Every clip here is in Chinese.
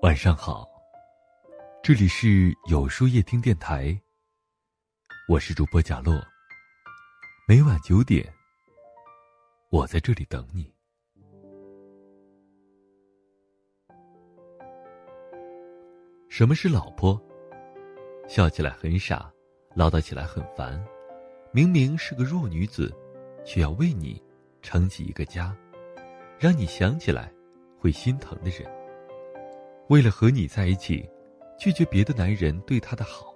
晚上好，这里是有书夜听电台。我是主播贾洛。每晚九点，我在这里等你。什么是老婆？笑起来很傻，唠叨起来很烦。明明是个弱女子，却要为你撑起一个家，让你想起来会心疼的人。为了和你在一起，拒绝别的男人对她的好。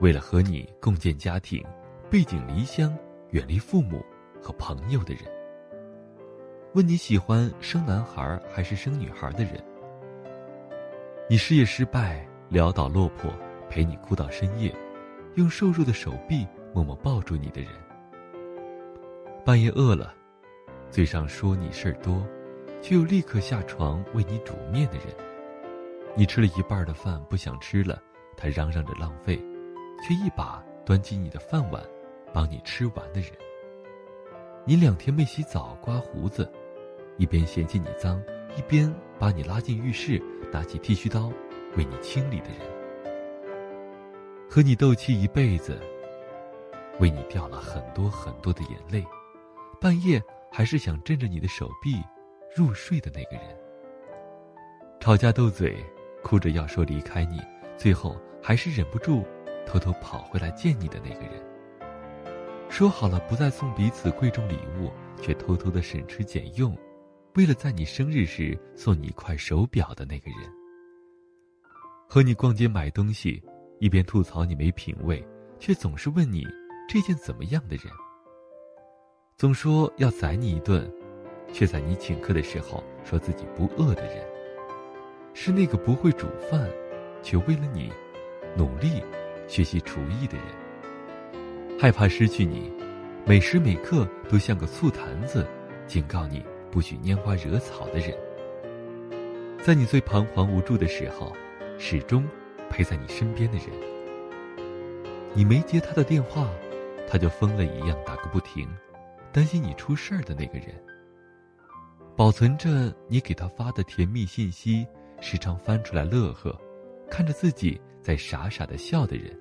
为了和你共建家庭，背井离乡，远离父母和朋友的人。问你喜欢生男孩还是生女孩的人。你事业失败，潦倒落魄，陪你哭到深夜，用瘦弱的手臂默默抱住你的人。半夜饿了，嘴上说你事儿多。却又立刻下床为你煮面的人，你吃了一半的饭不想吃了，他嚷嚷着浪费，却一把端起你的饭碗，帮你吃完的人。你两天没洗澡刮胡子，一边嫌弃你脏，一边把你拉进浴室，拿起剃须刀为你清理的人。和你斗气一辈子，为你掉了很多很多的眼泪，半夜还是想枕着你的手臂。入睡的那个人，吵架斗嘴，哭着要说离开你，最后还是忍不住偷偷跑回来见你的那个人。说好了不再送彼此贵重礼物，却偷偷的省吃俭用，为了在你生日时送你一块手表的那个人。和你逛街买东西，一边吐槽你没品味，却总是问你这件怎么样的人。总说要宰你一顿。却在你请客的时候说自己不饿的人，是那个不会煮饭，却为了你努力学习厨艺的人。害怕失去你，每时每刻都像个醋坛子，警告你不许拈花惹草的人。在你最彷徨无助的时候，始终陪在你身边的人。你没接他的电话，他就疯了一样打个不停，担心你出事儿的那个人。保存着你给他发的甜蜜信息，时常翻出来乐呵，看着自己在傻傻的笑的人。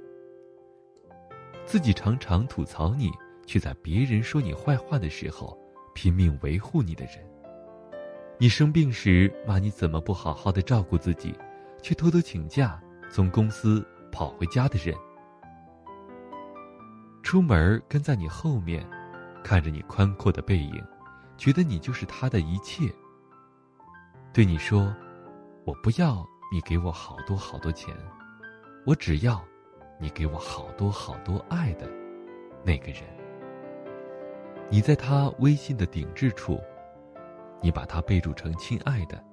自己常常吐槽你，却在别人说你坏话的时候拼命维护你的人。你生病时骂你怎么不好好的照顾自己，却偷偷请假从公司跑回家的人。出门跟在你后面，看着你宽阔的背影。觉得你就是他的一切。对你说：“我不要你给我好多好多钱，我只要你给我好多好多爱的那个人。”你在他微信的顶置处，你把他备注成“亲爱的”，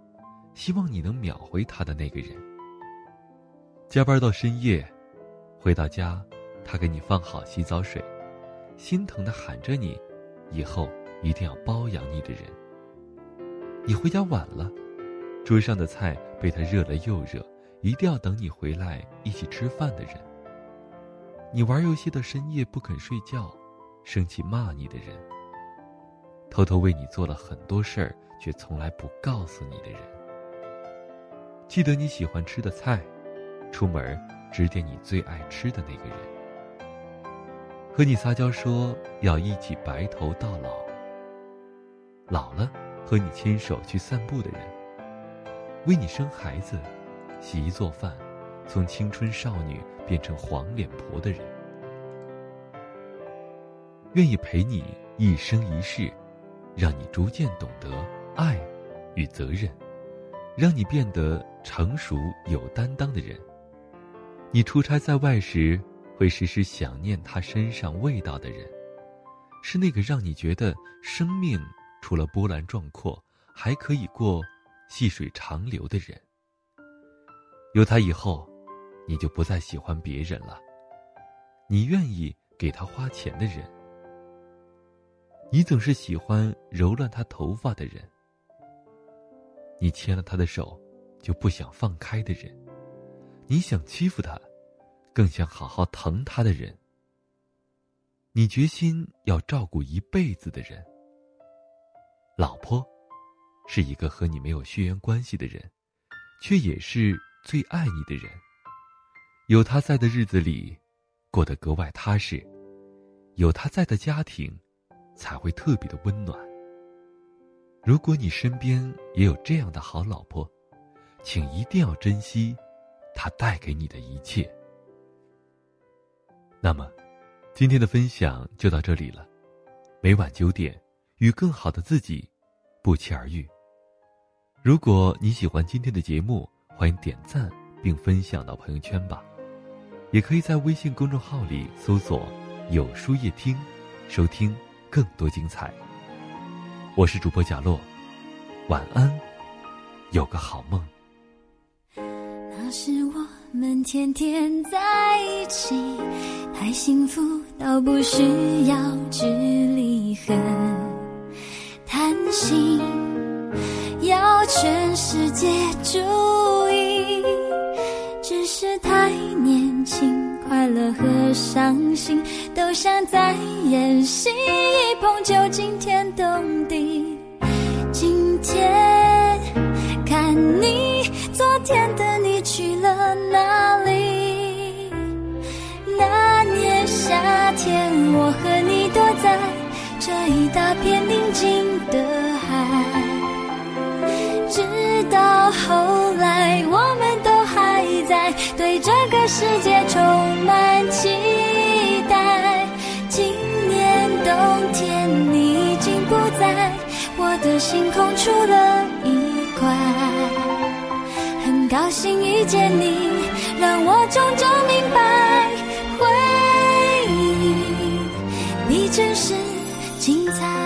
希望你能秒回他的那个人。加班到深夜，回到家，他给你放好洗澡水，心疼的喊着你：“以后。”一定要包养你的人。你回家晚了，桌上的菜被他热了又热，一定要等你回来一起吃饭的人。你玩游戏到深夜不肯睡觉，生气骂你的人。偷偷为你做了很多事儿却从来不告诉你的人。记得你喜欢吃的菜，出门指点你最爱吃的那个人。和你撒娇说要一起白头到老。老了，和你牵手去散步的人；为你生孩子、洗衣做饭，从青春少女变成黄脸婆的人；愿意陪你一生一世，让你逐渐懂得爱与责任，让你变得成熟有担当的人。你出差在外时，会时时想念他身上味道的人，是那个让你觉得生命。除了波澜壮阔，还可以过细水长流的人。有他以后，你就不再喜欢别人了。你愿意给他花钱的人，你总是喜欢揉乱他头发的人，你牵了他的手就不想放开的人，你想欺负他，更想好好疼他的人，你决心要照顾一辈子的人。老婆，是一个和你没有血缘关系的人，却也是最爱你的人。有他在的日子里，过得格外踏实；有他在的家庭，才会特别的温暖。如果你身边也有这样的好老婆，请一定要珍惜她带给你的一切。那么，今天的分享就到这里了。每晚九点，与更好的自己不期而遇。如果你喜欢今天的节目，欢迎点赞并分享到朋友圈吧。也可以在微信公众号里搜索“有书夜听”，收听更多精彩。我是主播贾洛，晚安，有个好梦。那是我们天天在一起，太幸福到不需要距离和贪心，全世界注意，只是太年轻，快乐和伤心都像在演戏，一碰就惊天动地。今天看你，昨天的你。去了哪里？那年夏天，我和你躲在这一大片宁静的海，直到后来，我们都还在对这个世界充满期待。今年冬天，你已经不在我的星空，出了一块。很高兴遇见你，让我终究明白，回忆比真实精彩。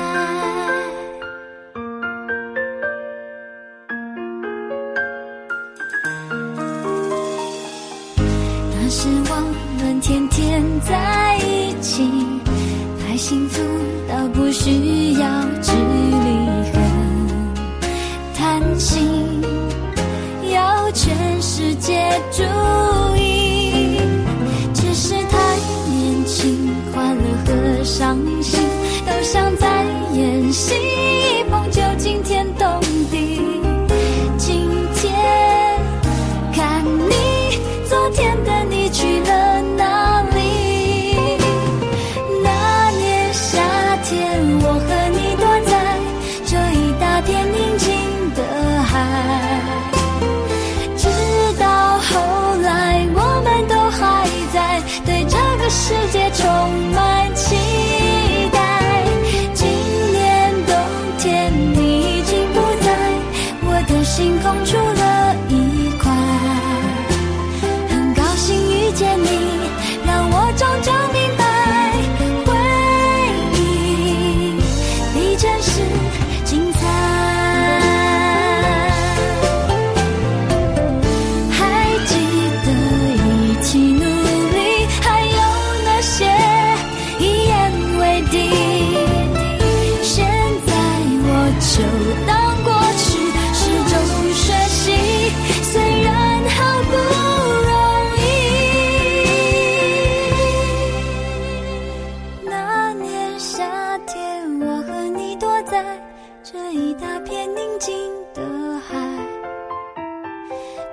这一大片宁静的海，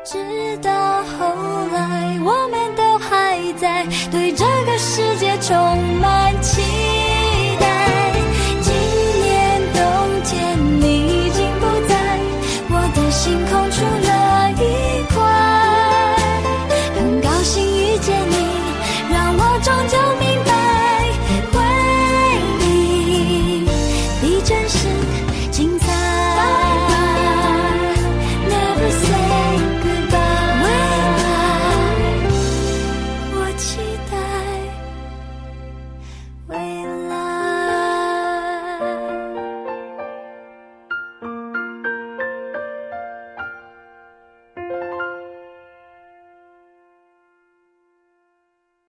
直到后来我们都还在，对这个世界充满期待。